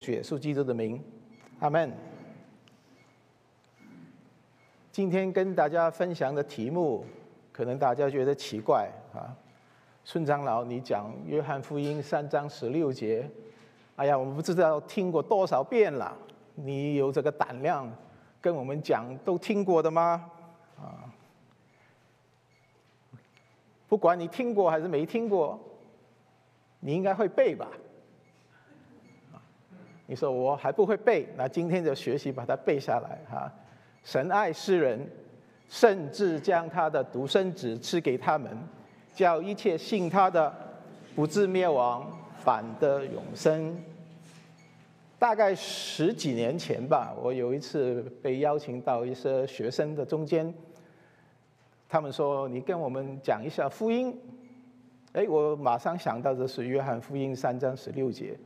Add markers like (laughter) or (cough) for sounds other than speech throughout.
主耶稣基督的名，阿门。今天跟大家分享的题目，可能大家觉得奇怪啊。孙长老，你讲约翰福音三章十六节，哎呀，我们不知道听过多少遍了，你有这个胆量跟我们讲都听过的吗？啊，不管你听过还是没听过，你应该会背吧？你说我还不会背，那今天就学习把它背下来哈。神爱世人，甚至将他的独生子赐给他们，叫一切信他的不至灭亡，反得永生。大概十几年前吧，我有一次被邀请到一些学生的中间，他们说你跟我们讲一下福音，哎，我马上想到的是约翰福音三章十六节。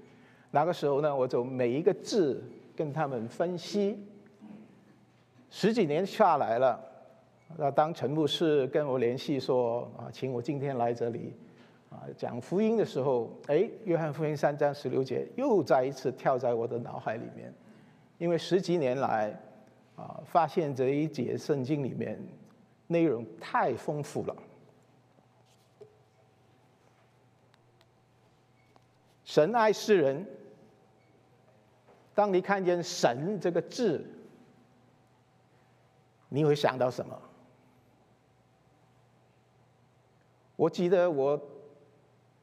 那个时候呢，我就每一个字跟他们分析。十几年下来了，那当陈牧师跟我联系说啊，请我今天来这里啊讲福音的时候，哎，约翰福音三章十六节又再一次跳在我的脑海里面，因为十几年来啊，发现这一节圣经里面内容太丰富了。神爱世人。当你看见“神”这个字，你会想到什么？我记得我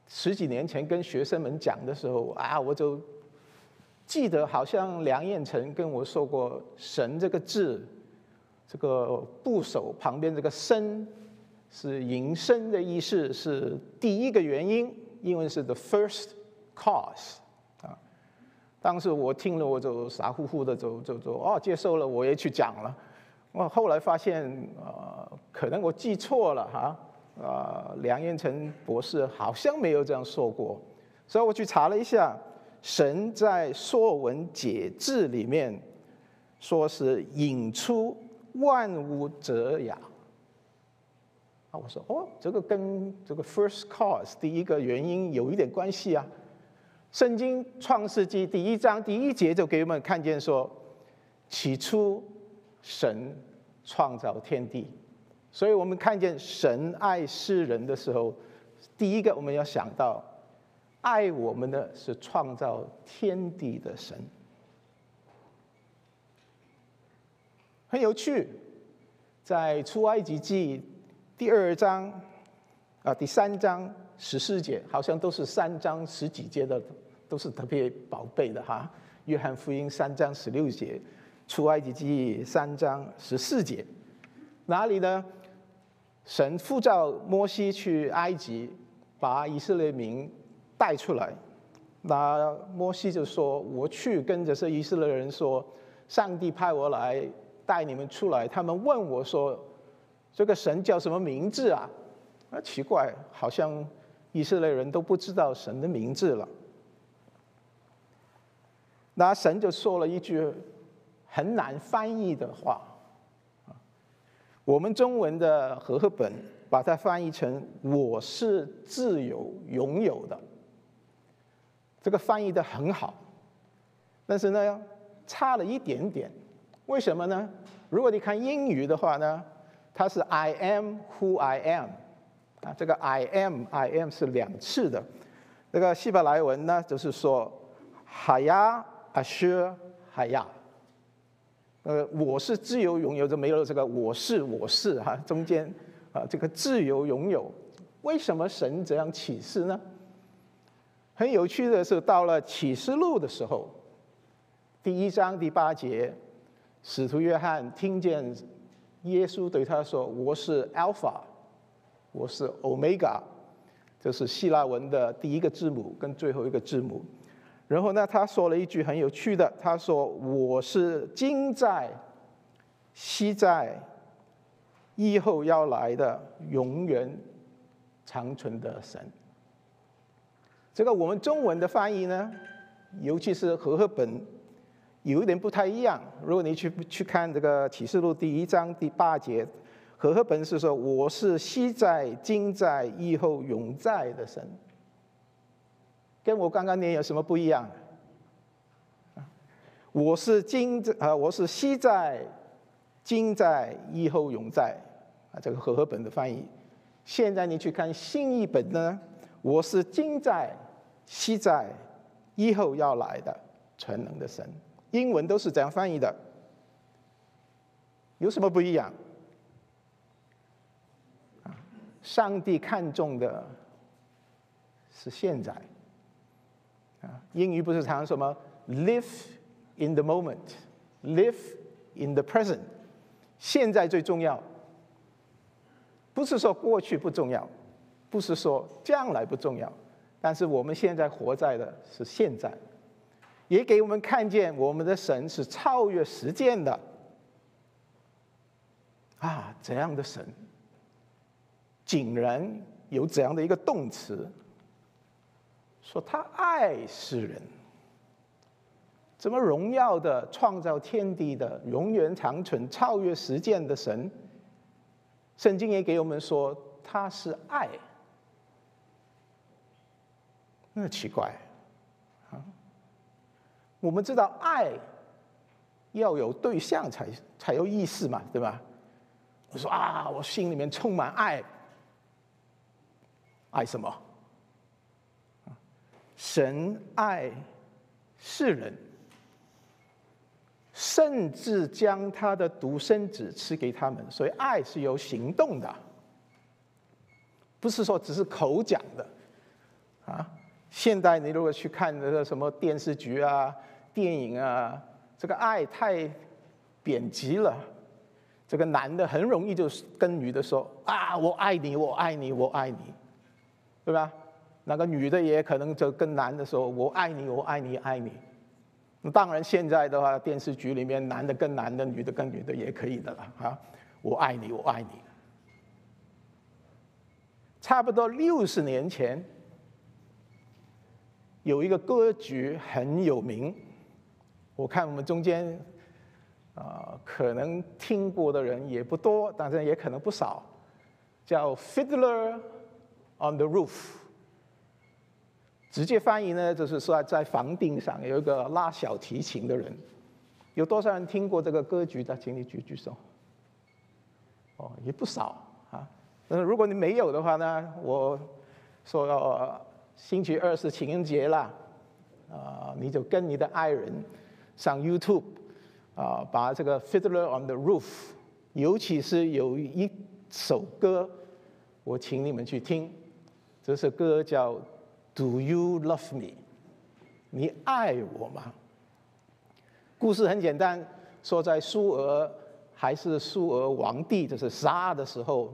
十几年前跟学生们讲的时候啊，我就记得好像梁彦成跟我说过“神”这个字，这个部首旁边这个“身”是引申的意思，是第一个原因，英文是 “the first cause”。当时我听了，我就傻乎乎的，就就就哦，接受了，我也去讲了。我后来发现，呃，可能我记错了哈，啊，梁彦成博士好像没有这样说过，所以我去查了一下，神在《说文解字》里面说是引出万物者雅。啊，我说哦，这个跟这个 first cause 第一个原因有一点关系啊。圣经创世纪第一章第一节就给我们看见说，起初神创造天地，所以我们看见神爱世人的时候，第一个我们要想到，爱我们的是创造天地的神。很有趣，在出埃及记第二章啊第三章。十四节好像都是三章十几节的，都是特别宝贝的哈。约翰福音三章十六节，出埃及记三章十四节，哪里呢？神呼召摩西去埃及，把以色列民带出来。那摩西就说：“我去跟这以色列人说，上帝派我来带你们出来。”他们问我说：“这个神叫什么名字啊？”啊，奇怪，好像。以色列人都不知道神的名字了，那神就说了一句很难翻译的话，我们中文的和合本把它翻译成“我是自由拥有的”，这个翻译的很好，但是呢，差了一点点，为什么呢？如果你看英语的话呢，它是 “I am who I am”。啊，这个 I am I am 是两次的，那个希伯来文呢，就是说海亚阿薛海亚，呃，我是自由拥有，就没有这个我是我是哈，中间啊这个自由拥有，为什么神这样启示呢？很有趣的是，到了启示录的时候，第一章第八节，使徒约翰听见耶稣对他说：“我是 Alpha。”我是 Omega，这是希腊文的第一个字母跟最后一个字母。然后呢，他说了一句很有趣的，他说：“我是今在、昔在、以后要来的永远长存的神。”这个我们中文的翻译呢，尤其是和合本，有一点不太一样。如果你去去看这个启示录第一章第八节。和合本是说：“我是昔在、今在、以后永在的神。”跟我刚刚念有什么不一样？我是今啊，我是昔在，今在，以后永在。啊，这个和合本的翻译。现在你去看新译本呢，我是今在，昔在，以后要来的全能的神。英文都是这样翻译的，有什么不一样？上帝看重的是现在。啊，英语不是常常说吗？Live in the moment, live in the present。现在最重要，不是说过去不重要，不是说将来不重要，但是我们现在活在的是现在，也给我们看见我们的神是超越时间的。啊，这样的神，竟然有这样的一个动词。说他爱世人，怎么荣耀的创造天地的永远长存、超越时间的神？圣经也给我们说他是爱，那奇怪啊！我们知道爱要有对象才才有意思嘛，对吧？我说啊，我心里面充满爱，爱什么？神爱世人，甚至将他的独生子赐给他们，所以爱是有行动的，不是说只是口讲的啊。现代你如果去看那个什么电视剧啊、电影啊，这个爱太贬极了。这个男的很容易就跟女的说啊，我爱你，我爱你，我爱你，对吧？那个女的也可能就跟男的说：“我爱你，我爱你，爱你。”那当然，现在的话，电视剧里面男的跟男的，女的跟女的也可以的了啊！我爱你，我爱你。差不多六十年前，有一个歌剧很有名，我看我们中间啊，可能听过的人也不多，但是也可能不少，叫《Fiddler on the Roof》。直接翻译呢，就是说在房顶上有一个拉小提琴的人，有多少人听过这个歌剧的？请你举举手。哦，也不少啊。那如果你没有的话呢，我说星期二是情人节啦，啊，你就跟你的爱人上 YouTube 啊，把这个《Fiddler on the Roof》，尤其是有一首歌，我请你们去听，这首歌叫。Do you love me？你爱我吗？故事很简单，说在苏俄还是苏俄皇帝就是沙的时候，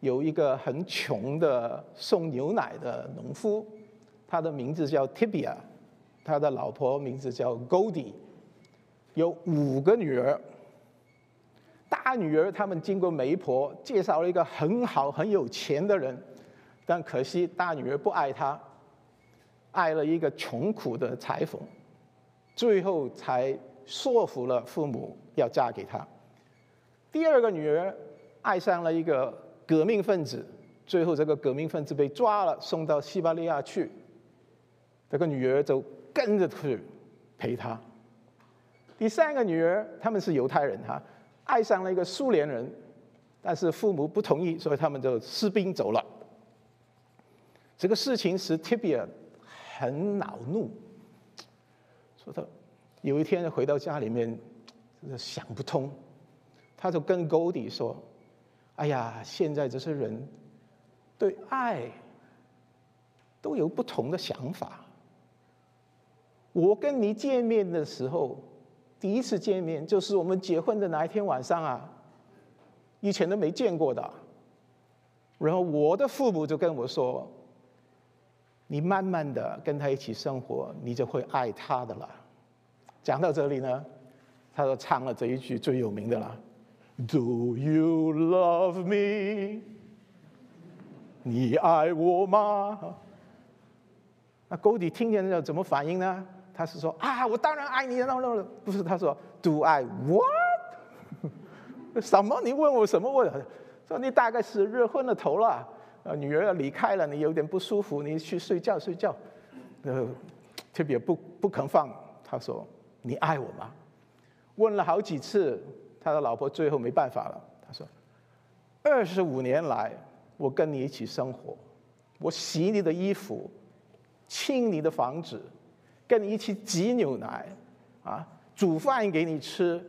有一个很穷的送牛奶的农夫，他的名字叫 Tibia，他的老婆名字叫 Goldie，有五个女儿。大女儿他们经过媒婆介绍了一个很好很有钱的人，但可惜大女儿不爱他。爱了一个穷苦的裁缝，最后才说服了父母要嫁给他。第二个女儿爱上了一个革命分子，最后这个革命分子被抓了，送到西伯利亚去。这个女儿就跟着去陪他。第三个女儿他们是犹太人哈，爱上了一个苏联人，但是父母不同意，所以他们就私兵走了。这个事情使 Tibia。很恼怒，说他有一天回到家里面，想不通，他就跟 Goldie 说：“哎呀，现在这些人对爱都有不同的想法。我跟你见面的时候，第一次见面就是我们结婚的那一天晚上啊，以前都没见过的。然后我的父母就跟我说。”你慢慢的跟他一起生活，你就会爱他的了。讲到这里呢，他就唱了这一句最有名的了：Do you love me？你爱我吗？那狗弟听见了怎么反应呢？他是说啊，我当然爱你了。不是，他说 Do I what？(laughs) 什么？你问我什么问？说你大概是热昏了头了。呃，女儿要离开了，你有点不舒服，你去睡觉睡觉。呃，特别不不肯放，他说你爱我吗？”问了好几次，他的老婆最后没办法了，他说：“二十五年来，我跟你一起生活，我洗你的衣服，清你的房子，跟你一起挤牛奶，啊，煮饭给你吃，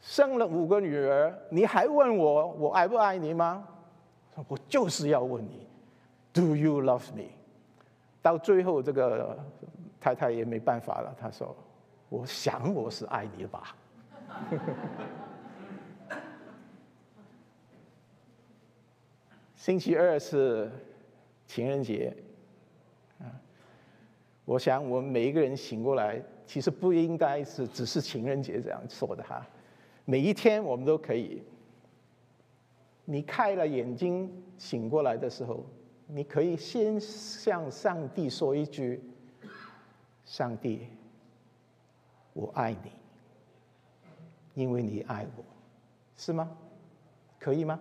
生了五个女儿，你还问我我爱不爱你吗？我就是要问你，Do you love me？” 到最后，这个太太也没办法了，她说：“我想我是爱你的吧。”星期二是情人节，啊，我想我们每一个人醒过来，其实不应该是只是情人节这样说的哈，每一天我们都可以。你开了眼睛醒过来的时候，你可以先向上帝说一句：“上帝，我爱你。”因为你爱我，是吗？可以吗？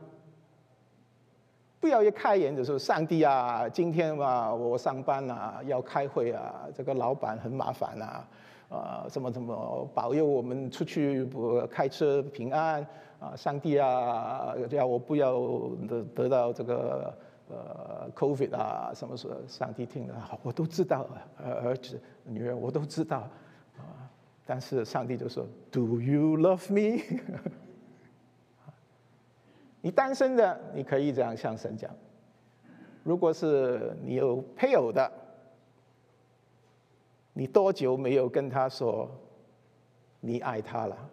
不要一开眼的时候，上帝啊，今天嘛，我上班啊，要开会啊，这个老板很麻烦啊，啊，什么什么保佑我们出去不开车平安啊？上帝啊，要我不要得得到这个呃 COVID 啊？什么时候？上帝听了，我都知道，儿子、女儿我都知道。但是上帝就说：“Do you love me？” (laughs) 你单身的，你可以这样向神讲；如果是你有配偶的，你多久没有跟他说你爱他了？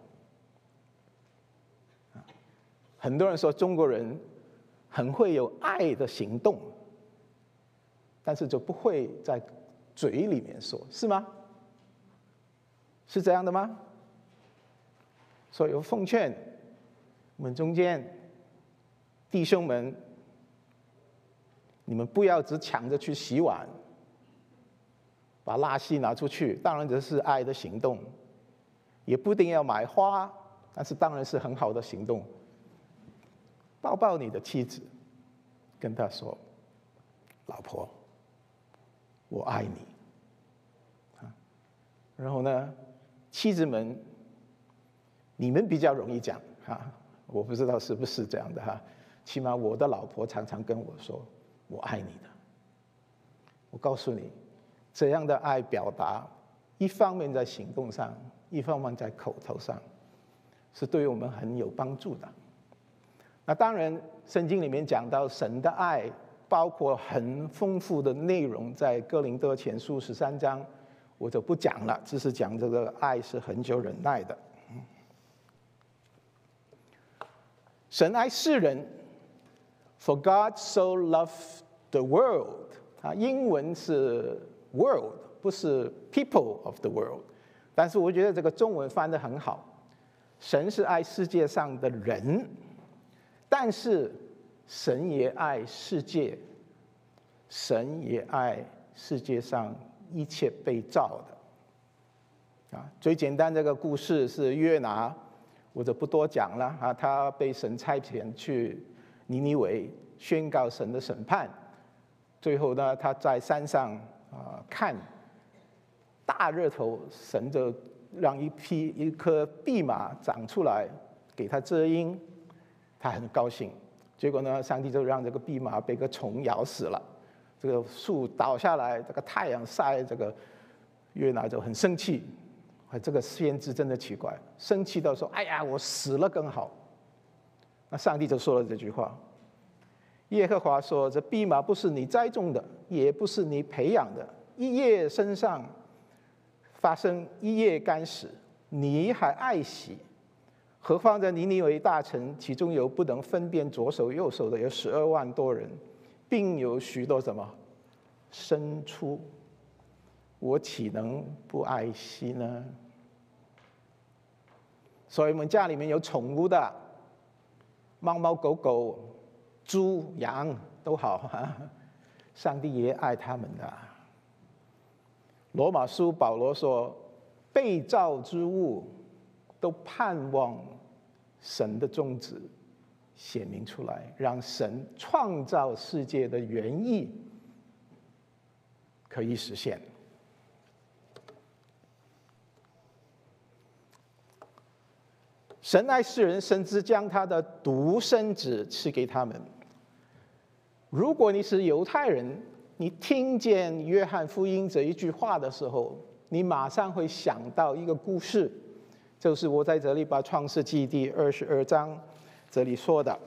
很多人说中国人很会有爱的行动，但是就不会在嘴里面说，是吗？是这样的吗？所以我奉劝我们中间弟兄们，你们不要只抢着去洗碗，把垃圾拿出去。当然这是爱的行动，也不一定要买花，但是当然是很好的行动。抱抱你的妻子，跟她说：“老婆，我爱你。”啊然后呢？妻子们，你们比较容易讲哈，我不知道是不是这样的哈。起码我的老婆常常跟我说：“我爱你的。”我告诉你，这样的爱表达，一方面在行动上，一方面在口头上，是对我们很有帮助的。那当然，圣经里面讲到神的爱，包括很丰富的内容，在哥林多前书十三章。我就不讲了，只是讲这个爱是很久忍耐的。神爱世人，For God so loved the world。啊，英文是 world，不是 people of the world。但是我觉得这个中文翻得很好。神是爱世界上的人，但是神也爱世界，神也爱世界上。一切被造的，啊，最简单这个故事是约拿，我就不多讲了啊。他被神差遣去尼尼微宣告神的审判，最后呢，他在山上啊看大热头，神就让一匹一颗蓖麻长出来给他遮阴，他很高兴。结果呢，上帝就让这个蓖麻被个虫咬死了。这个树倒下来，这个太阳晒，这个约拿就很生气。啊，这个先知真的奇怪，生气到说：“哎呀，我死了更好。”那上帝就说了这句话：“耶和华说，这蓖麻不是你栽种的，也不是你培养的，一叶身上发生一叶干死，你还爱惜？何况在尼尼微大臣，其中有不能分辨左手右手的，有十二万多人。”并有许多什么牲畜，我岂能不爱惜呢？所以我们家里面有宠物的，猫猫狗狗、猪羊都好，(laughs) 上帝也爱他们的。罗马书保罗说，被造之物都盼望神的宗旨。显明出来，让神创造世界的原意可以实现。神爱世人，甚至将他的独生子赐给他们。如果你是犹太人，你听见约翰福音这一句话的时候，你马上会想到一个故事，就是我在这里把创世纪第二十二章这里说的，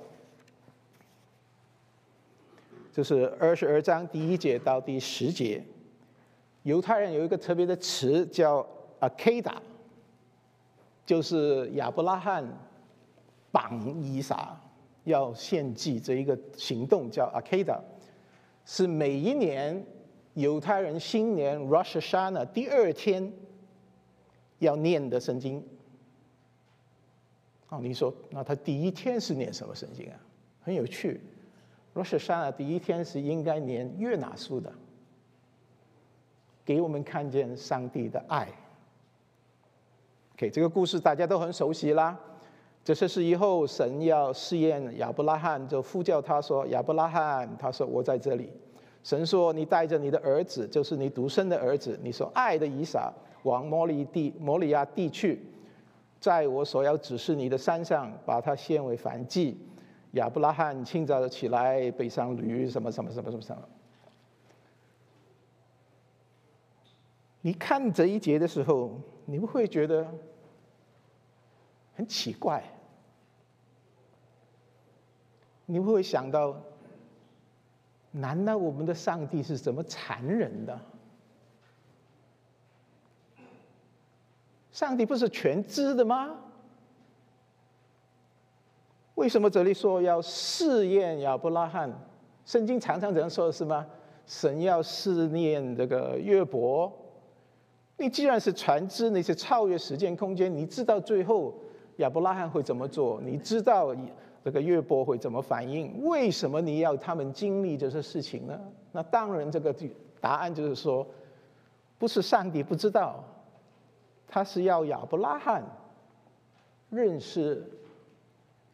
就是二十二章第一节到第十节。犹太人有一个特别的词叫 “akeda”，就是亚伯拉罕绑以撒要献祭这一个行动叫 “akeda”，是每一年犹太人新年 Rosh Hashanah 第二天要念的圣经。哦，你说那他第一天是念什么圣经啊？很有趣，Rosh Hashanah 第一天是应该念约拿书的。给我们看见上帝的爱。OK，这个故事大家都很熟悉啦。这是是以后神要试验亚伯拉罕，就呼叫他说：“亚伯拉罕，他说我在这里。”神说：“你带着你的儿子，就是你独生的儿子，你所爱的以撒，往摩利地摩利亚地去，在我所要指示你的山上，把它献为燔祭。”亚伯拉罕清早的起来，背上驴，什么什么什么什么什么。你看这一节的时候，你不会觉得很奇怪？你会想到，难道我们的上帝是怎么残忍的？上帝不是全知的吗？为什么这里说要试验亚伯拉罕？圣经常常这样说的是吗？神要试验这个约伯。你既然是全知，你是超越时间空间，你知道最后亚伯拉罕会怎么做？你知道这个约伯会怎么反应？为什么你要他们经历这些事情呢？那当然，这个答案就是说，不是上帝不知道，他是要亚伯拉罕认识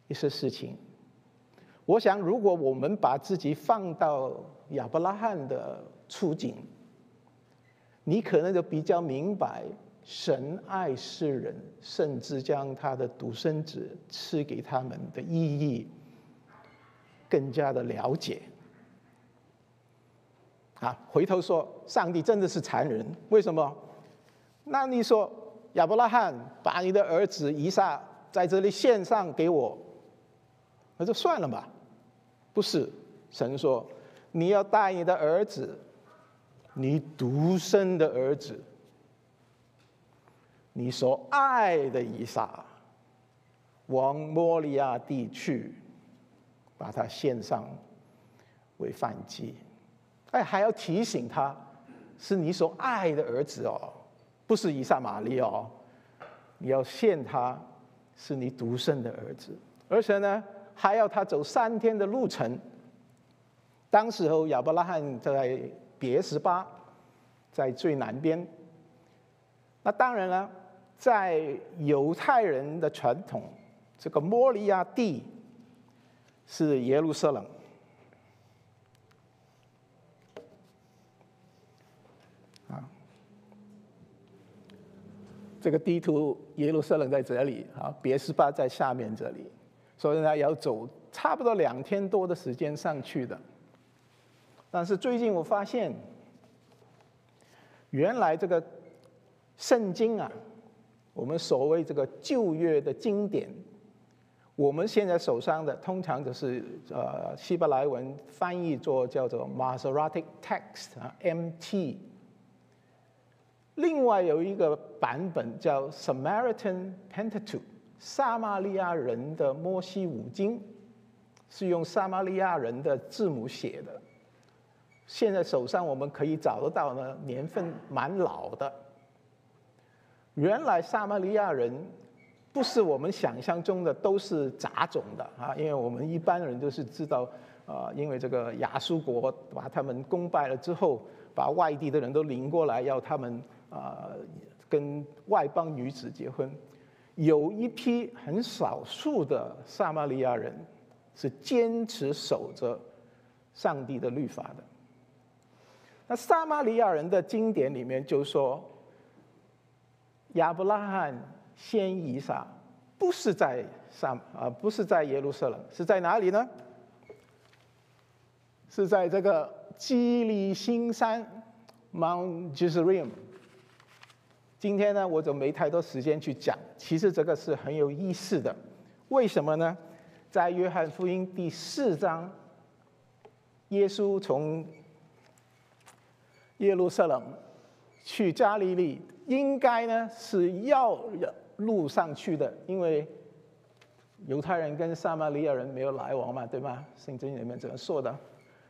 一些事情。我想，如果我们把自己放到亚伯拉罕的处境，你可能就比较明白神爱世人，甚至将他的独生子赐给他们的意义，更加的了解。啊，回头说，上帝真的是残忍？为什么？那你说亚伯拉罕把你的儿子以撒在这里献上给我，那就算了吧？不是，神说你要带你的儿子。你独生的儿子，你所爱的以撒，往摩利亚地去，把他献上为饭祭。哎，还要提醒他，是你所爱的儿子哦，不是以撒玛利哦。你要献他，是你独生的儿子，而且呢，还要他走三天的路程。当时候亚伯拉罕在。别十八在最南边。那当然了，在犹太人的传统，这个摩利亚地是耶路撒冷。啊，这个地图耶路撒冷在这里啊，别十八在下面这里，所以呢要走差不多两天多的时间上去的。但是最近我发现，原来这个圣经啊，我们所谓这个旧约的经典，我们现在手上的通常就是呃希伯来文翻译作叫做 Masoretic Text 啊 MT。另外有一个版本叫 Samaritan Pentateuch，撒玛利亚人的摩西五经，是用撒玛利亚人的字母写的。现在手上我们可以找得到呢，年份蛮老的。原来撒玛利亚人不是我们想象中的都是杂种的啊，因为我们一般人都是知道，啊，因为这个亚述国把他们攻败了之后，把外地的人都领过来，要他们啊跟外邦女子结婚。有一批很少数的撒玛利亚人是坚持守着上帝的律法的。那撒玛利亚人的经典里面就说，亚伯拉罕先以撒不是在上啊，不是在耶路撒冷，是在哪里呢？是在这个基利新山 （Mount Gerizim）。今天呢，我就没太多时间去讲。其实这个是很有意思的，为什么呢？在约翰福音第四章，耶稣从耶路撒冷去加利利，应该呢是要路上去的，因为犹太人跟撒玛利亚人没有来往嘛，对吗？圣经里面这么说的。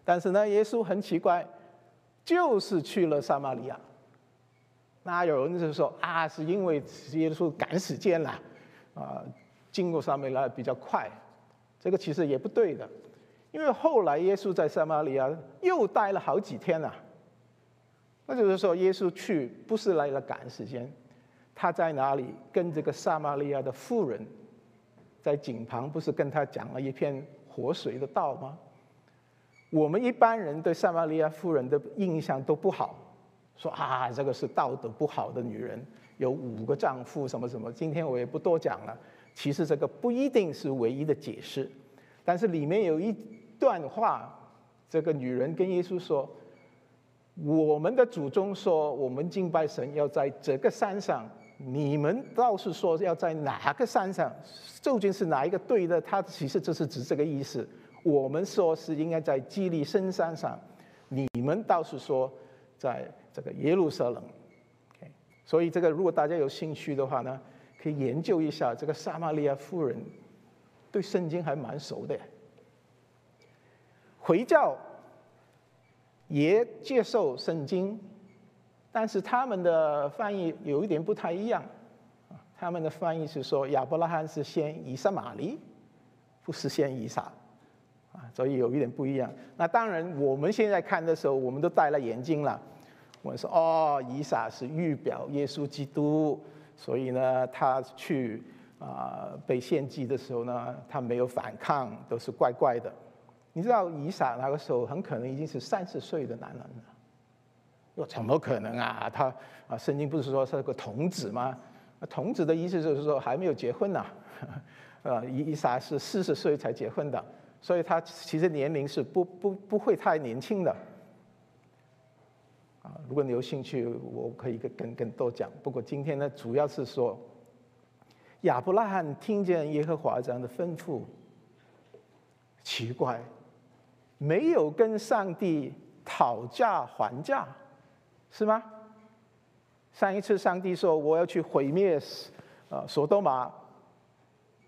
但是呢，耶稣很奇怪，就是去了撒玛利亚。那有人就说啊，是因为耶稣赶时间了，啊，经过撒玛利亚比较快。这个其实也不对的，因为后来耶稣在撒玛利亚又待了好几天了。那就是说，耶稣去不是来了赶时间，他在哪里跟这个撒玛利亚的妇人在井旁，不是跟他讲了一片活水的道吗？我们一般人对撒玛利亚妇人的印象都不好。说啊，这个是道德不好的女人，有五个丈夫，什么什么。今天我也不多讲了。其实这个不一定是唯一的解释，但是里面有一段话，这个女人跟耶稣说：“我们的祖宗说，我们敬拜神要在这个山上，你们倒是说要在哪个山上？究竟是哪一个对的？他其实就是指这个意思。我们说是应该在基利深山上，你们倒是说在。”这个耶路撒冷所以这个如果大家有兴趣的话呢，可以研究一下这个撒玛利亚妇人，对圣经还蛮熟的。回教也接受圣经，但是他们的翻译有一点不太一样，他们的翻译是说亚伯拉罕是先以撒玛利，不是先以撒，啊，所以有一点不一样。那当然我们现在看的时候，我们都戴了眼镜了。我们说哦，以撒是预表耶稣基督，所以呢，他去啊被献祭的时候呢，他没有反抗，都是怪怪的。你知道以撒那个时候很可能已经是三十岁的男人了，又怎么可能啊？他啊，圣经不是说是个童子吗？童子的意思就是说还没有结婚呐，呃，(laughs) 以以撒是四十岁才结婚的，所以他其实年龄是不不不会太年轻的。啊，如果你有兴趣，我可以跟跟跟多讲。不过今天呢，主要是说亚伯拉罕听见耶和华这样的吩咐，奇怪，没有跟上帝讨价还价，是吗？上一次上帝说我要去毁灭啊，索多玛、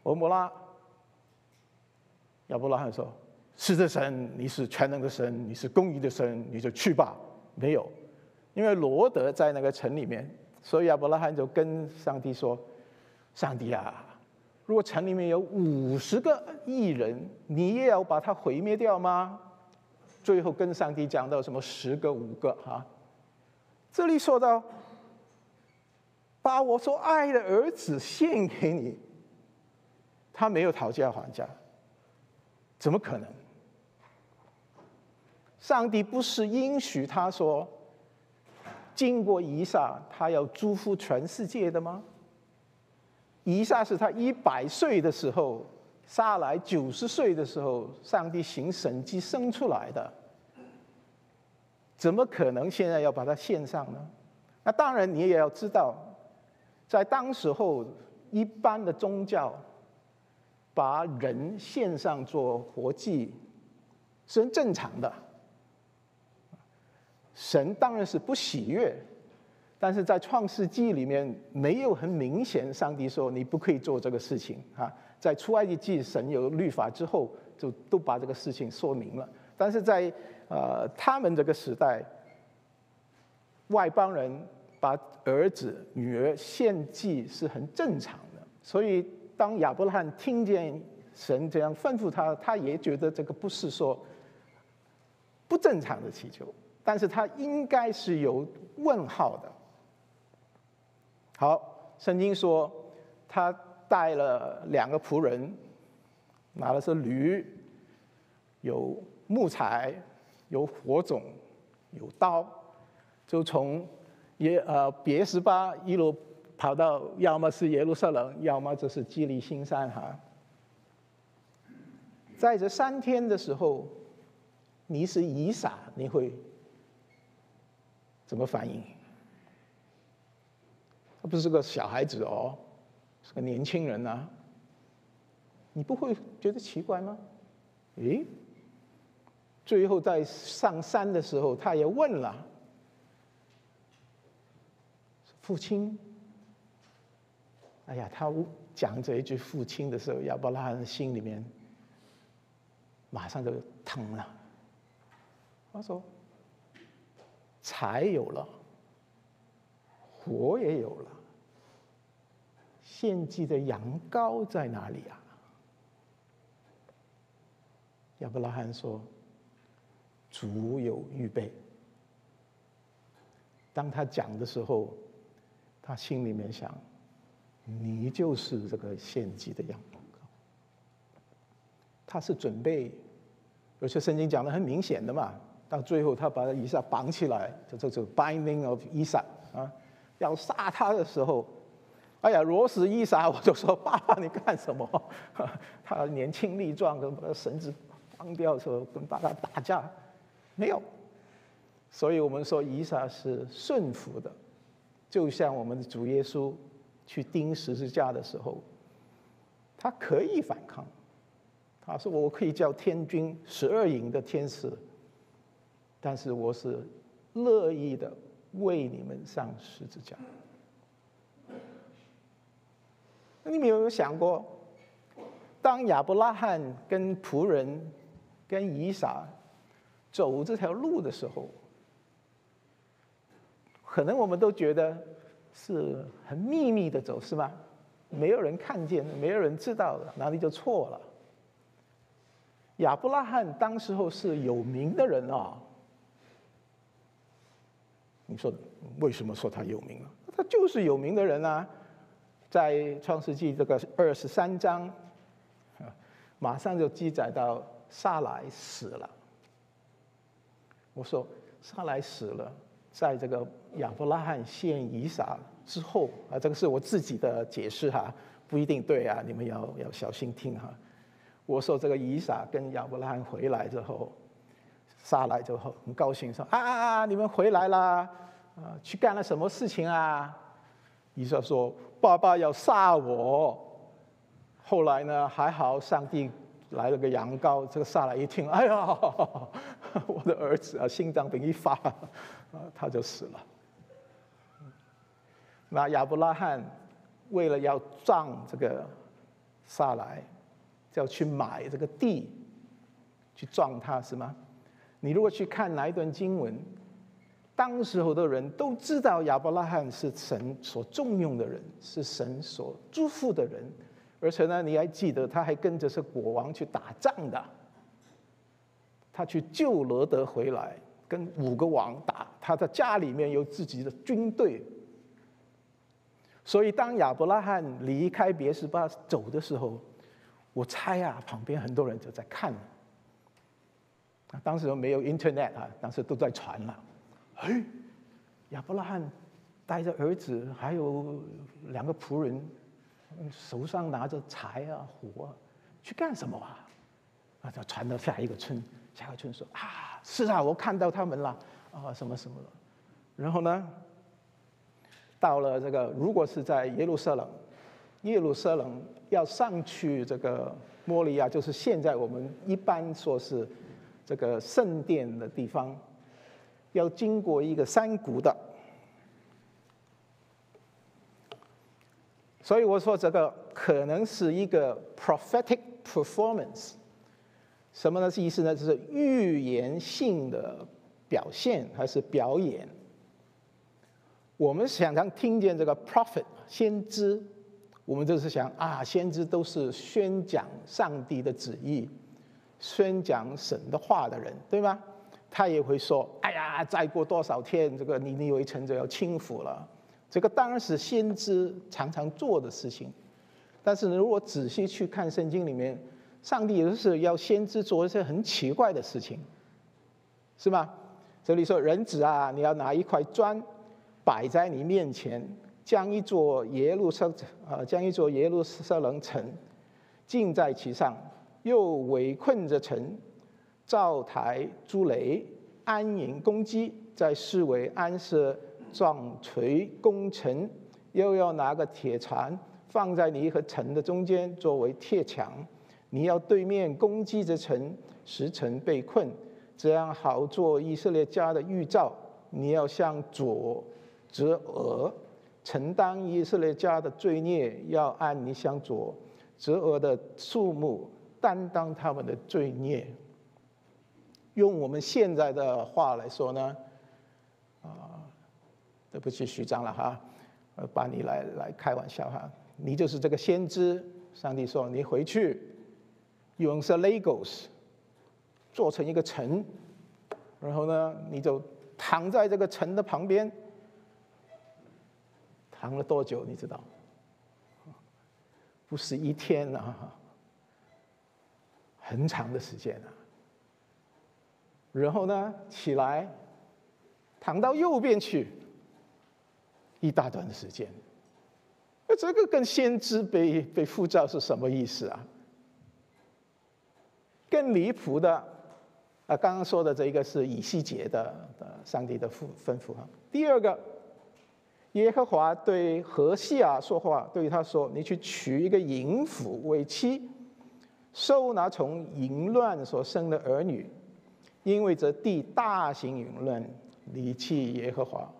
俄摩拉，亚伯拉罕说：“是的，神，你是全能的神，你是公义的神，你就去吧。”没有。因为罗德在那个城里面，所以亚伯拉罕就跟上帝说：“上帝啊，如果城里面有五十个异人，你也要把它毁灭掉吗？”最后跟上帝讲到什么十个、五个哈？这里说到把我所爱的儿子献给你，他没有讨价还价，怎么可能？上帝不是应许他说？经过以撒，他要祝福全世界的吗？以撒是他一百岁的时候，撒来九十岁的时候，上帝行神迹生出来的，怎么可能现在要把它献上呢？那当然，你也要知道，在当时候，一般的宗教把人献上做活祭是很正常的。神当然是不喜悦，但是在创世纪里面没有很明显，上帝说你不可以做这个事情啊。在出埃及记神有律法之后，就都把这个事情说明了。但是在呃他们这个时代，外邦人把儿子女儿献祭是很正常的。所以当亚伯拉罕听见神这样吩咐他，他也觉得这个不是说不正常的祈求。但是他应该是有问号的。好，圣经说他带了两个仆人，拿的是驴，有木材，有火种，有刀，就从耶呃别十巴一路跑到要么是耶路撒冷，要么就是基利新山哈。在这三天的时候，你是以撒，你会怎么反应？他不是个小孩子哦，是个年轻人呐。你不会觉得奇怪吗？诶，最后在上山的时候，他也问了父亲。哎呀，他讲这一句父亲的时候，亚伯拉罕心里面马上就疼了。他说：“财有了，火也有了，献祭的羊羔在哪里啊？”亚伯拉罕说：“足有预备。”当他讲的时候，他心里面想。你就是这个献祭的羊羔，他是准备，而且圣经讲的很明显的嘛，到最后他把伊撒绑起来，就这个 binding of 伊撒啊，要杀他的时候，哎呀，若是伊撒，我就说爸爸你干什么？(laughs) 他年轻力壮，跟把绳子绑掉的时候，跟把他打架，没有，所以我们说伊撒是顺服的，就像我们的主耶稣。去钉十字架的时候，他可以反抗。他说：“我可以叫天军十二营的天使，但是我是乐意的为你们上十字架。”那你们有没有想过，当亚伯拉罕跟仆人、跟以撒走这条路的时候，可能我们都觉得。是很秘密的走，是吧？没有人看见，没有人知道，哪里就错了。亚伯拉罕当时候是有名的人啊。你说为什么说他有名啊？他就是有名的人啊，在创世纪这个二十三章，马上就记载到撒来死了。我说撒来死了。在这个亚伯拉罕献以撒之后啊，这个是我自己的解释哈，不一定对啊，你们要要小心听哈。我说这个以撒跟亚伯拉罕回来之后，撒来之后很高兴说啊啊啊，你们回来啦，啊，去干了什么事情啊？以撒说爸爸要杀我，后来呢还好上帝来了个羊羔，这个萨来一听，哎呀，(laughs) 我的儿子啊，心脏病一发。啊，他就死了。那亚伯拉罕为了要葬这个撒来，就要去买这个地去葬他，是吗？你如果去看哪一段经文，当时候的人都知道亚伯拉罕是神所重用的人，是神所祝福的人，而且呢，你还记得他还跟着是国王去打仗的，他去救罗德回来。跟五个王打，他在家里面有自己的军队，所以当亚伯拉罕离开别是巴走的时候，我猜啊，旁边很多人就在看。啊，当时没有 Internet 啊，当时都在传了。哎，亚伯拉罕带着儿子还有两个仆人，手上拿着柴啊火啊，去干什么啊？啊，就传到下一个村，下一个村说啊。是啊，我看到他们了，啊，什么什么的，然后呢，到了这个，如果是在耶路撒冷，耶路撒冷要上去这个摩利亚，就是现在我们一般说是这个圣殿的地方，要经过一个山谷的，所以我说这个可能是一个 prophetic performance。什么呢？是意思呢？就是预言性的表现还是表演？我们常常听见这个 prophet 先知，我们就是想啊，先知都是宣讲上帝的旨意、宣讲神的话的人，对吗？他也会说：“哎呀，再过多少天，这个尼尼微城就要倾覆了。”这个当然是先知常常做的事情。但是，如果仔细去看圣经里面，上帝有的是要先知做一些很奇怪的事情，是吗？这里说人子啊，你要拿一块砖摆在你面前，将一座耶路撒啊，将一座耶路撒冷城尽在其上，又围困着城，造台筑垒，安营攻击，在四围安设撞锤攻城，又要拿个铁船放在你和城的中间，作为铁墙。你要对面攻击着城，使城被困，这样好做以色列家的预兆。你要向左折额，承担以色列家的罪孽，要按你向左折额的数目担当他们的罪孽。用我们现在的话来说呢，对不起，徐张了哈，呃，把你来来开玩笑哈，你就是这个先知。上帝说，你回去用些 Legos 做成一个城，然后呢，你就。躺在这个城的旁边，躺了多久？你知道？不是一天啊，很长的时间啊。然后呢，起来，躺到右边去，一大段的时间。那这个跟先知被被复造是什么意思啊？更离谱的。啊，刚刚说的这一个是以西结的的上帝的吩吩咐哈。第二个，耶和华对何西亚说话，对他说：“你去娶一个淫妇为妻，收拿从淫乱所生的儿女，因为这地大行淫乱，离弃耶和华。”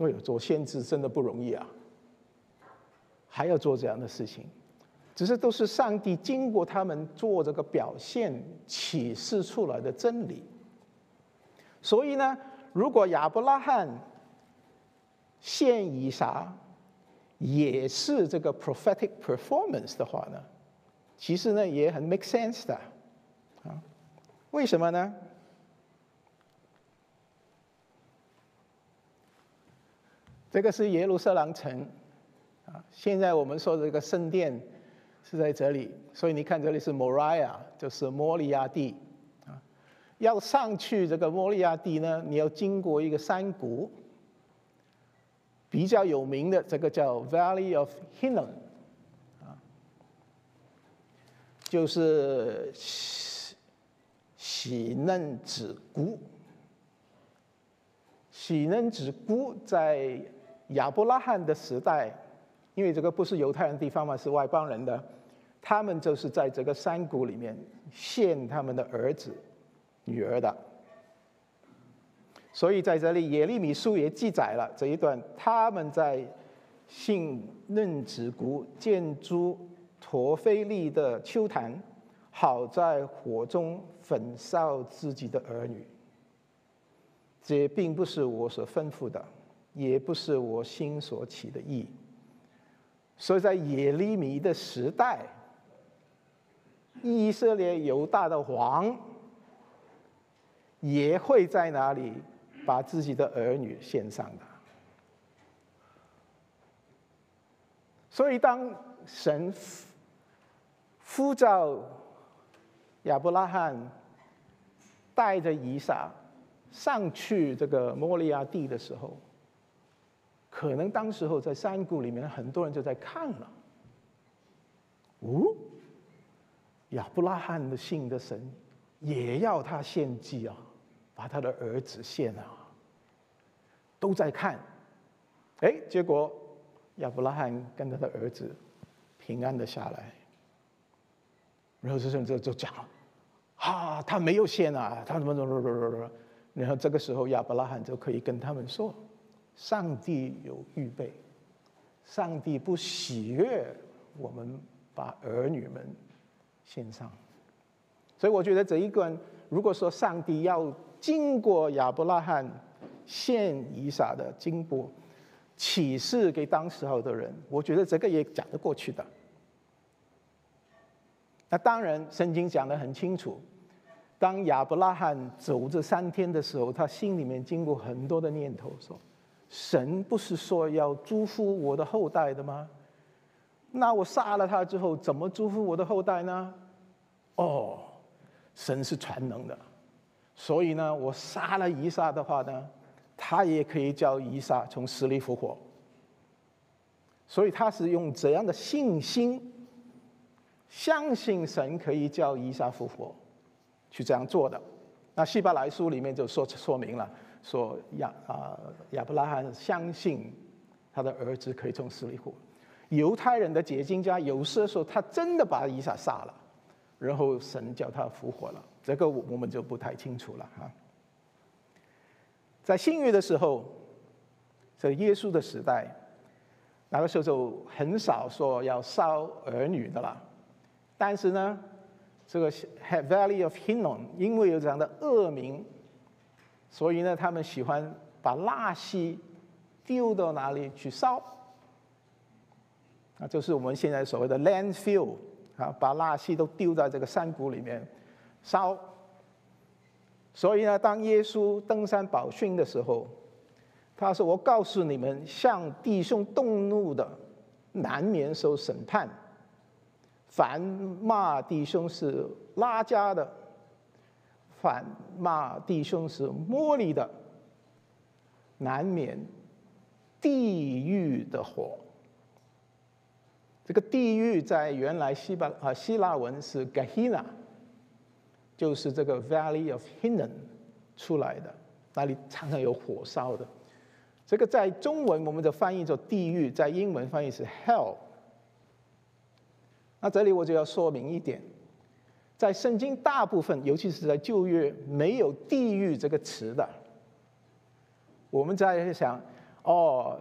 哎呦，做先知真的不容易啊，还要做这样的事情。只是都是上帝经过他们做这个表现启示出来的真理。所以呢，如果亚伯拉罕献以撒也是这个 prophetic performance 的话呢，其实呢也很 make sense 的啊。为什么呢？这个是耶路撒冷城啊，现在我们说这个圣殿。是在这里，所以你看这里是 Moriah，就是摩利亚地啊。要上去这个摩利亚地呢，你要经过一个山谷，比较有名的这个叫 Valley of Hinnom，啊，就是喜喜嫩子谷。喜嫩子谷在亚伯拉罕的时代。因为这个不是犹太人地方嘛，是外邦人的，他们就是在这个山谷里面献他们的儿子、女儿的。所以在这里，耶利米书也记载了这一段：他们在信嫩子谷建筑陀菲利的丘坛，好在火中焚烧自己的儿女。这并不是我所吩咐的，也不是我心所起的意。所以在耶利米的时代，以色列犹大的王也会在哪里把自己的儿女献上的。所以当神呼召亚伯拉罕带着以撒上去这个摩利亚地的时候，可能当时候在山谷里面，很多人就在看了。哦，亚伯拉罕的信的神也要他献祭啊，把他的儿子献啊，都在看。哎，结果亚伯拉罕跟他的儿子平安的下来，然后这人就就讲了，啊，他没有献啊，他怎么怎么怎么怎么，然后这个时候亚伯拉罕就可以跟他们说。上帝有预备，上帝不喜悦我们把儿女们献上，所以我觉得这一个，如果说上帝要经过亚伯拉罕献以撒的经过启示给当时候的人，我觉得这个也讲得过去的。那当然，圣经讲得很清楚，当亚伯拉罕走这三天的时候，他心里面经过很多的念头，说。神不是说要祝福我的后代的吗？那我杀了他之后，怎么祝福我的后代呢？哦，神是全能的，所以呢，我杀了伊莎的话呢，他也可以叫伊莎从死里复活，所以他是用怎样的信心，相信神可以叫伊莎复活，去这样做的。那希伯来书里面就说说明了，说亚啊亚伯拉罕相信他的儿子可以从死里活。犹太人的解经家有时说他真的把以撒杀了，然后神叫他复活了，这个我们就不太清楚了哈。在新约的时候，在耶稣的时代，那个时候就很少说要烧儿女的了，但是呢。这个 Valley of Hinnom，因为有这样的恶名，所以呢，他们喜欢把蜡锡丢到哪里去烧？啊，就是我们现在所谓的 landfill，啊，把蜡锡都丢在这个山谷里面烧。所以呢，当耶稣登山宝训的时候，他说：“我告诉你们，向弟兄动怒的，难免受审判。”凡骂弟兄是拉家的，反骂弟兄是摸你的，难免地狱的火。这个地狱在原来希腊啊希腊文是 Gehenna，就是这个 Valley of Hinnom 出来的，那里常常有火烧的。这个在中文我们的翻译做地狱，在英文翻译是 Hell。那这里我就要说明一点，在圣经大部分，尤其是在旧约，没有“地狱”这个词的。我们在想，哦，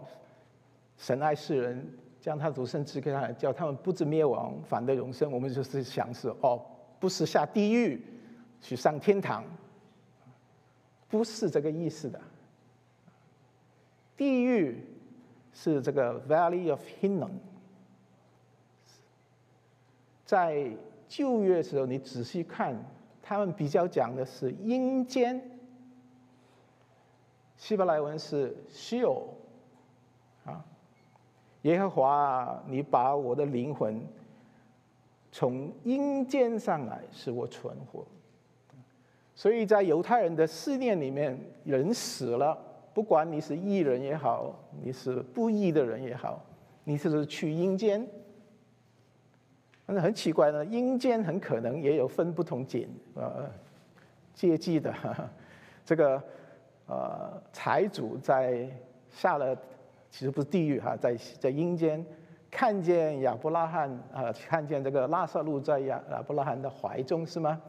神爱世人，将他独生子给他，叫他们不知灭亡，反得永生。我们就是想是，哦，不是下地狱，去上天堂，不是这个意思的。地狱是这个 Valley of Hinnom。在旧约的时候，你仔细看，他们比较讲的是阴间。希伯来文是 “sheol”，啊，耶和华，你把我的灵魂从阴间上来，使我存活。所以在犹太人的思念里面，人死了，不管你是异人也好，你是不义的人也好，你是不是去阴间。但是很奇怪呢，阴间很可能也有分不同阶呃阶级的，(laughs) 这个呃财主在下了其实不是地狱哈，在在阴间看见亚伯拉罕啊，看见这个拉萨路在亚亚伯拉罕的怀中是吗？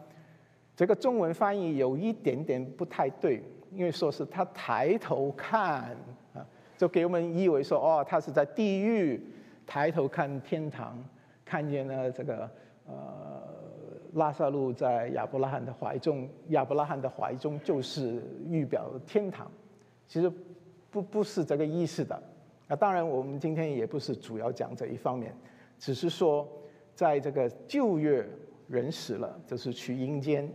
这个中文翻译有一点点不太对，因为说是他抬头看啊，就给我们以为说哦，他是在地狱抬头看天堂。看见了这个呃，拉萨路在亚伯拉罕的怀中，亚伯拉罕的怀中就是预表天堂，其实不不是这个意思的。那当然，我们今天也不是主要讲这一方面，只是说在这个旧月人死了就是去阴间，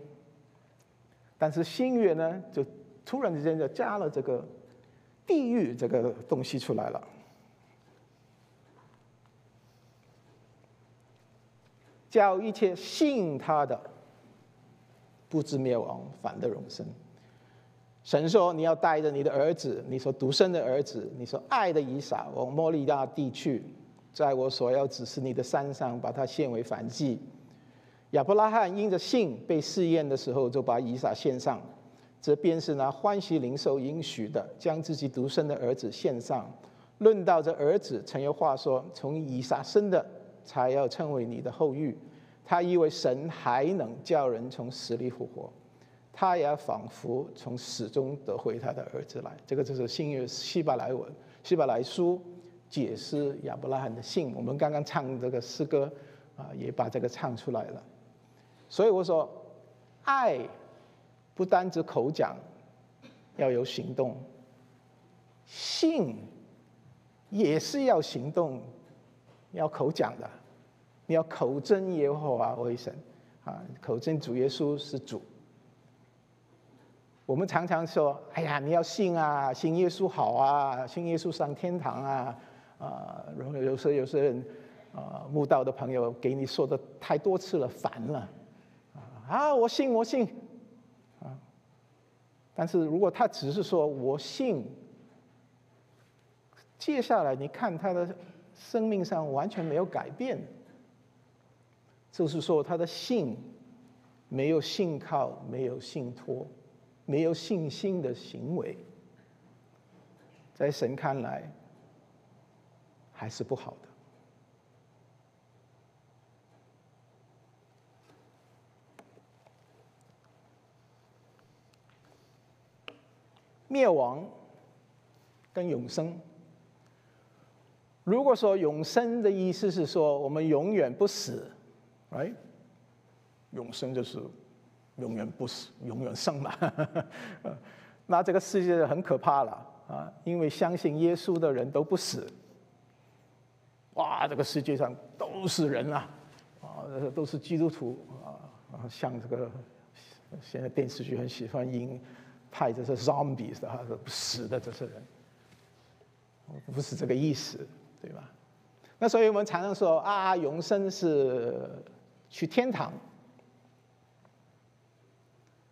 但是新月呢，就突然之间就加了这个地狱这个东西出来了。叫一切信他的，不知灭亡，反得永生。神说：“你要带着你的儿子，你所独生的儿子，你所爱的以撒，往摩利亚地去，在我所要指示你的山上，把它献为燔祭。”亚伯拉罕因着信被试验的时候，就把以撒献上。这便是拿欢喜灵受应许的，将自己独生的儿子献上。论到这儿子，曾有话说：“从以撒生的。”才要称为你的后裔。他以为神还能叫人从死里复活，他也仿佛从死中得回他的儿子来。这个就是新约希伯来文、希伯来书解释亚伯拉罕的信。我们刚刚唱这个诗歌啊，也把这个唱出来了。所以我说，爱不单指口讲，要有行动；信也是要行动。要口讲的，你要口真耶和华为神，啊，口真主耶稣是主。我们常常说，哎呀，你要信啊，信耶稣好啊，信耶稣上天堂啊，啊，然后有时有些人，啊，慕道的朋友给你说的太多次了，烦了，啊，我信我信，啊，但是如果他只是说我信，接下来你看他的。生命上完全没有改变，就是说他的信没有信靠，没有信托，没有信心的行为，在神看来还是不好的。灭亡跟永生。如果说永生的意思是说我们永远不死，哎，永生就是永远不死，永远生嘛。(laughs) 那这个世界很可怕了啊！因为相信耶稣的人都不死。哇，这个世界上都是人啊，啊，都是基督徒啊，像这个现在电视剧很喜欢演。派这些 zombies 的哈，死的这些人，不是这个意思，对吧？那所以我们常常说啊，永生是去天堂。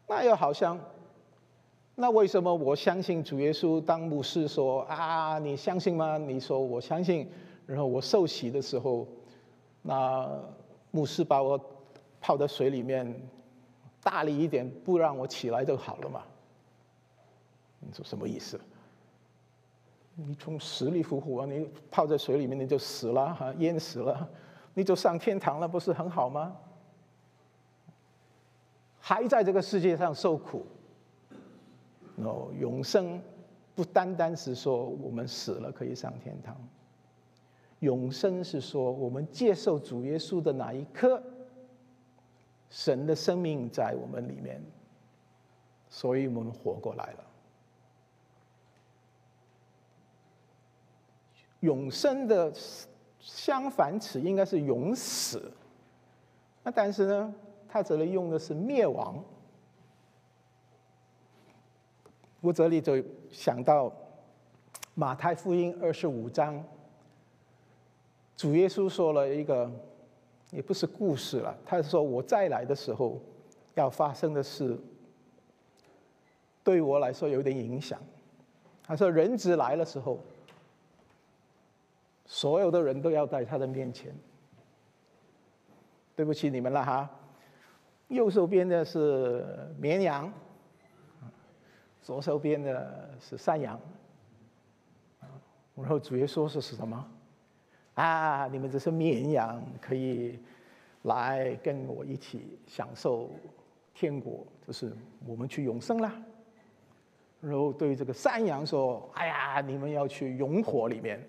那又好像，那为什么我相信主耶稣当牧师说啊，你相信吗？你说我相信，然后我受洗的时候，那牧师把我泡在水里面，大力一点，不让我起来就好了嘛？你说什么意思？你从死里复活，你泡在水里面你就死了哈，淹死了，你就上天堂了，不是很好吗？还在这个世界上受苦，哦，永生不单单是说我们死了可以上天堂，永生是说我们接受主耶稣的那一刻，神的生命在我们里面，所以我们活过来了。永生的相反词应该是永死，那但是呢，他这里用的是灭亡。我这里就想到马太福音二十五章，主耶稣说了一个，也不是故事了，他是说我再来的时候要发生的事，对我来说有点影响。他说人子来的时候。所有的人都要在他的面前。对不起你们了哈，右手边的是绵羊，左手边的是山羊。然后主耶稣说是什么？啊，你们这是绵羊，可以来跟我一起享受天国，就是我们去永生啦。然后对这个山羊说：“哎呀，你们要去永火里面。”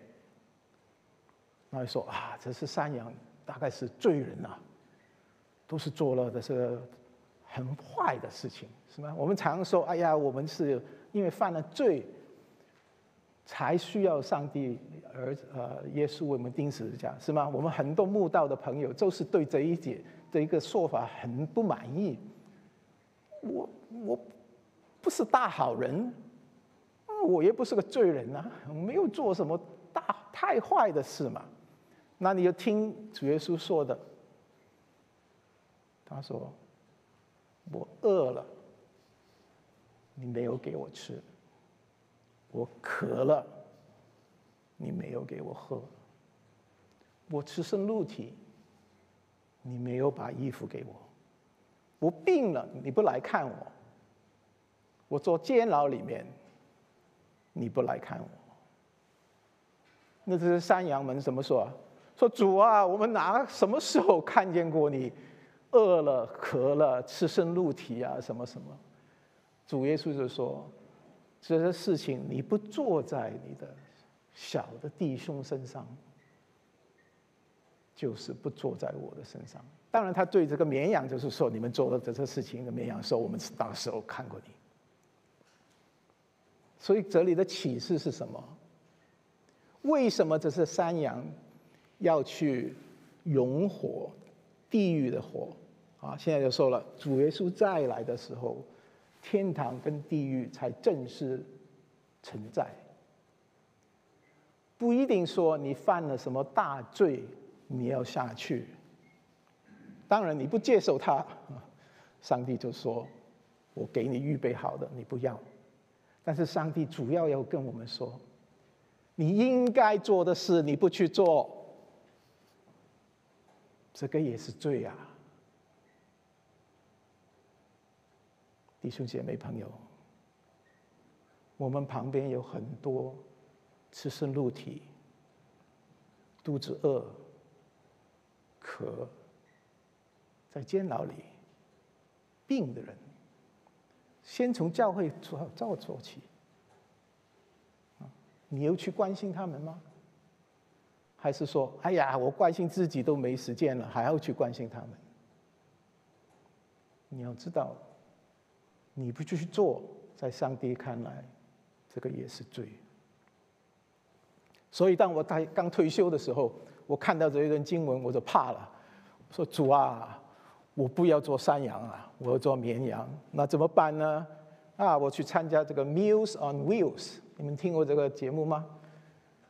他说啊，这是山羊，大概是罪人呐，都是做了的是很坏的事情，是吗？我们常说，哎呀，我们是因为犯了罪，才需要上帝儿呃耶稣为我们钉死的架，是吗？我们很多慕道的朋友都是对这一节的一个说法很不满意。我我不是大好人，我也不是个罪人呐，没有做什么大太坏的事嘛。那你就听主耶稣说的。他说：“我饿了，你没有给我吃；我渴了，你没有给我喝；我赤身露体，你没有把衣服给我；我病了，你不来看我；我坐监牢里面，你不来看我。”那这是山羊们怎么说？啊说主啊，我们哪什么时候看见过你饿了、渴了、赤身露体啊？什么什么？主耶稣就说：这些事情你不做在你的小的弟兄身上，就是不做在我的身上。当然，他对这个绵羊就是说：你们做的这些事情，的绵羊说我们那时候看过你。所以这里的启示是什么？为什么这是山羊？要去融火，地狱的火啊！现在就说了，主耶稣再来的时候，天堂跟地狱才正式存在。不一定说你犯了什么大罪，你要下去。当然，你不接受他，上帝就说：“我给你预备好的，你不要。”但是上帝主要要跟我们说：你应该做的事你不去做，这个也是罪啊！弟兄姐妹朋友，我们旁边有很多赤身露体、肚子饿、渴，在监牢里病的人，先从教会做造做起。你又去关心他们吗？还是说，哎呀，我关心自己都没时间了，还要去关心他们？你要知道，你不去做，在上帝看来，这个也是罪。所以，当我刚刚退休的时候，我看到这一段经文，我就怕了，说主啊，我不要做山羊啊，我要做绵羊，那怎么办呢？啊，我去参加这个 Meals on Wheels。你们听过这个节目吗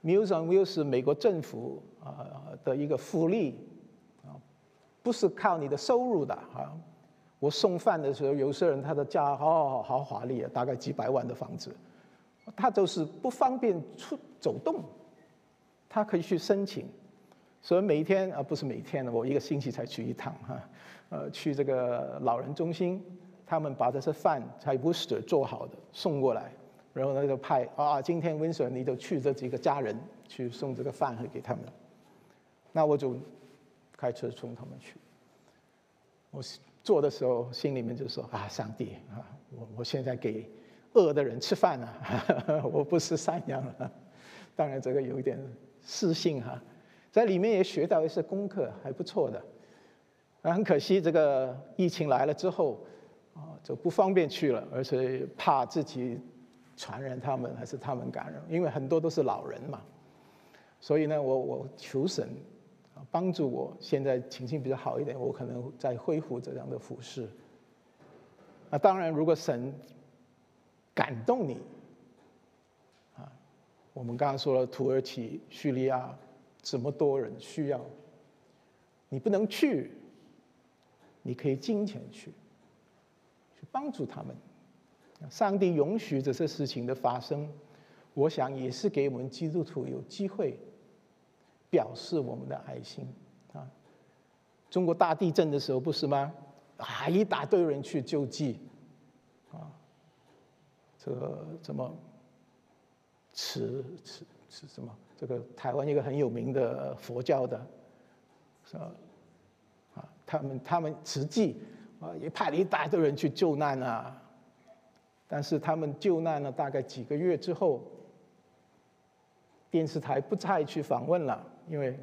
？Meals on Wheels 是美国政府啊的一个福利啊，不是靠你的收入的啊。我送饭的时候，有些人他的家好好华丽啊，大概几百万的房子，他就是不方便出走动，他可以去申请，所以每天啊不是每天的，我一个星期才去一趟哈，呃，去这个老人中心，他们把这些饭才不是做好的送过来。然后呢，就派啊，今天温水你就去这几个家人去送这个饭盒给他们。那我就开车送他们去。我做的时候心里面就说啊，上帝啊，我我现在给饿的人吃饭了，我不是山羊了。当然这个有一点私信哈，在里面也学到一些功课，还不错的。很可惜这个疫情来了之后啊，就不方便去了，而且怕自己。传染他们还是他们感染？因为很多都是老人嘛，所以呢，我我求神啊帮助我，现在情形比较好一点，我可能在恢复这样的服饰。那当然，如果神感动你啊，我们刚刚说了土耳其、叙利亚这么多人需要，你不能去，你可以金钱去，去帮助他们。上帝允许这些事情的发生，我想也是给我们基督徒有机会表示我们的爱心啊。中国大地震的时候不是吗？啊，一大堆人去救济啊，这个怎么慈慈慈什么？这个台湾一个很有名的佛教的，是吧？啊，他们他们慈济啊，也派了一大堆人去救难啊。但是他们救难了大概几个月之后，电视台不再去访问了，因为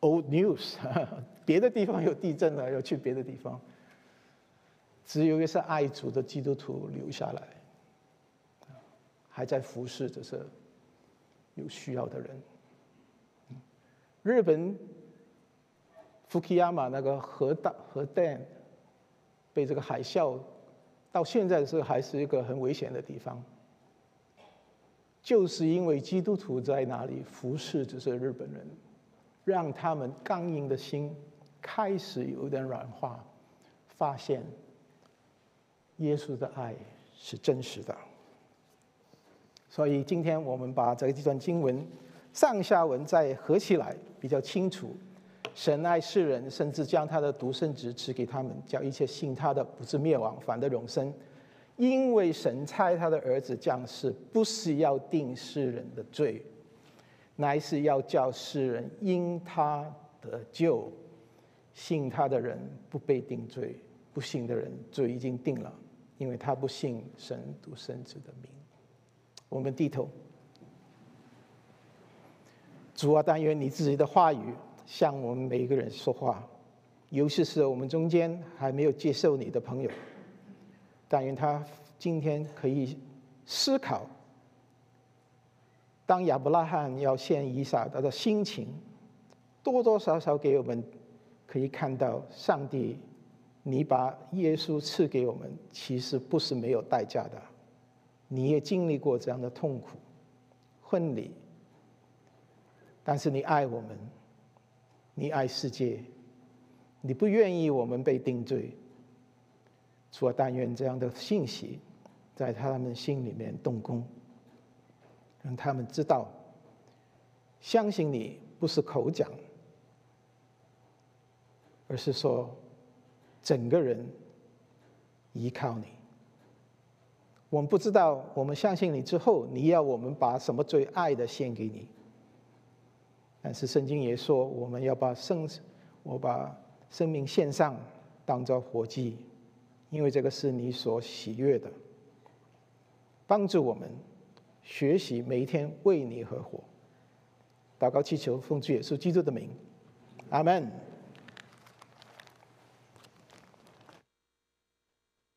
old news，(laughs) 别的地方有地震了，要去别的地方。只有一些爱主的基督徒留下来，还在服侍这些有需要的人。日本福克亚马那个核弹核弹被这个海啸。到现在是还是一个很危险的地方，就是因为基督徒在那里服侍这些日本人，让他们刚硬的心开始有点软化，发现耶稣的爱是真实的。所以今天我们把这几段经文上下文再合起来，比较清楚。神爱世人，甚至将他的独生子赐给他们，叫一切信他的不是灭亡，反得永生。因为神差他的儿子降世，不是要定世人的罪，乃是要叫世人因他得救。信他的人不被定罪，不信的人罪已经定了，因为他不信神独生子的名。我们低头，主啊，但愿你自己的话语。向我们每一个人说话，尤其是我们中间还没有接受你的朋友，但愿他今天可以思考，当亚伯拉罕要献以撒，他的心情多多少少给我们可以看到，上帝，你把耶稣赐给我们，其实不是没有代价的，你也经历过这样的痛苦、婚礼，但是你爱我们。你爱世界，你不愿意我们被定罪。除了但愿这样的信息在他们心里面动工，让他们知道相信你不是口讲，而是说整个人依靠你。我们不知道，我们相信你之后，你要我们把什么最爱的献给你。但是圣经也说，我们要把生，我把生命献上，当做活祭，因为这个是你所喜悦的。帮助我们学习每一天为你而活。祷告祈求奉主耶稣基督的名，阿门。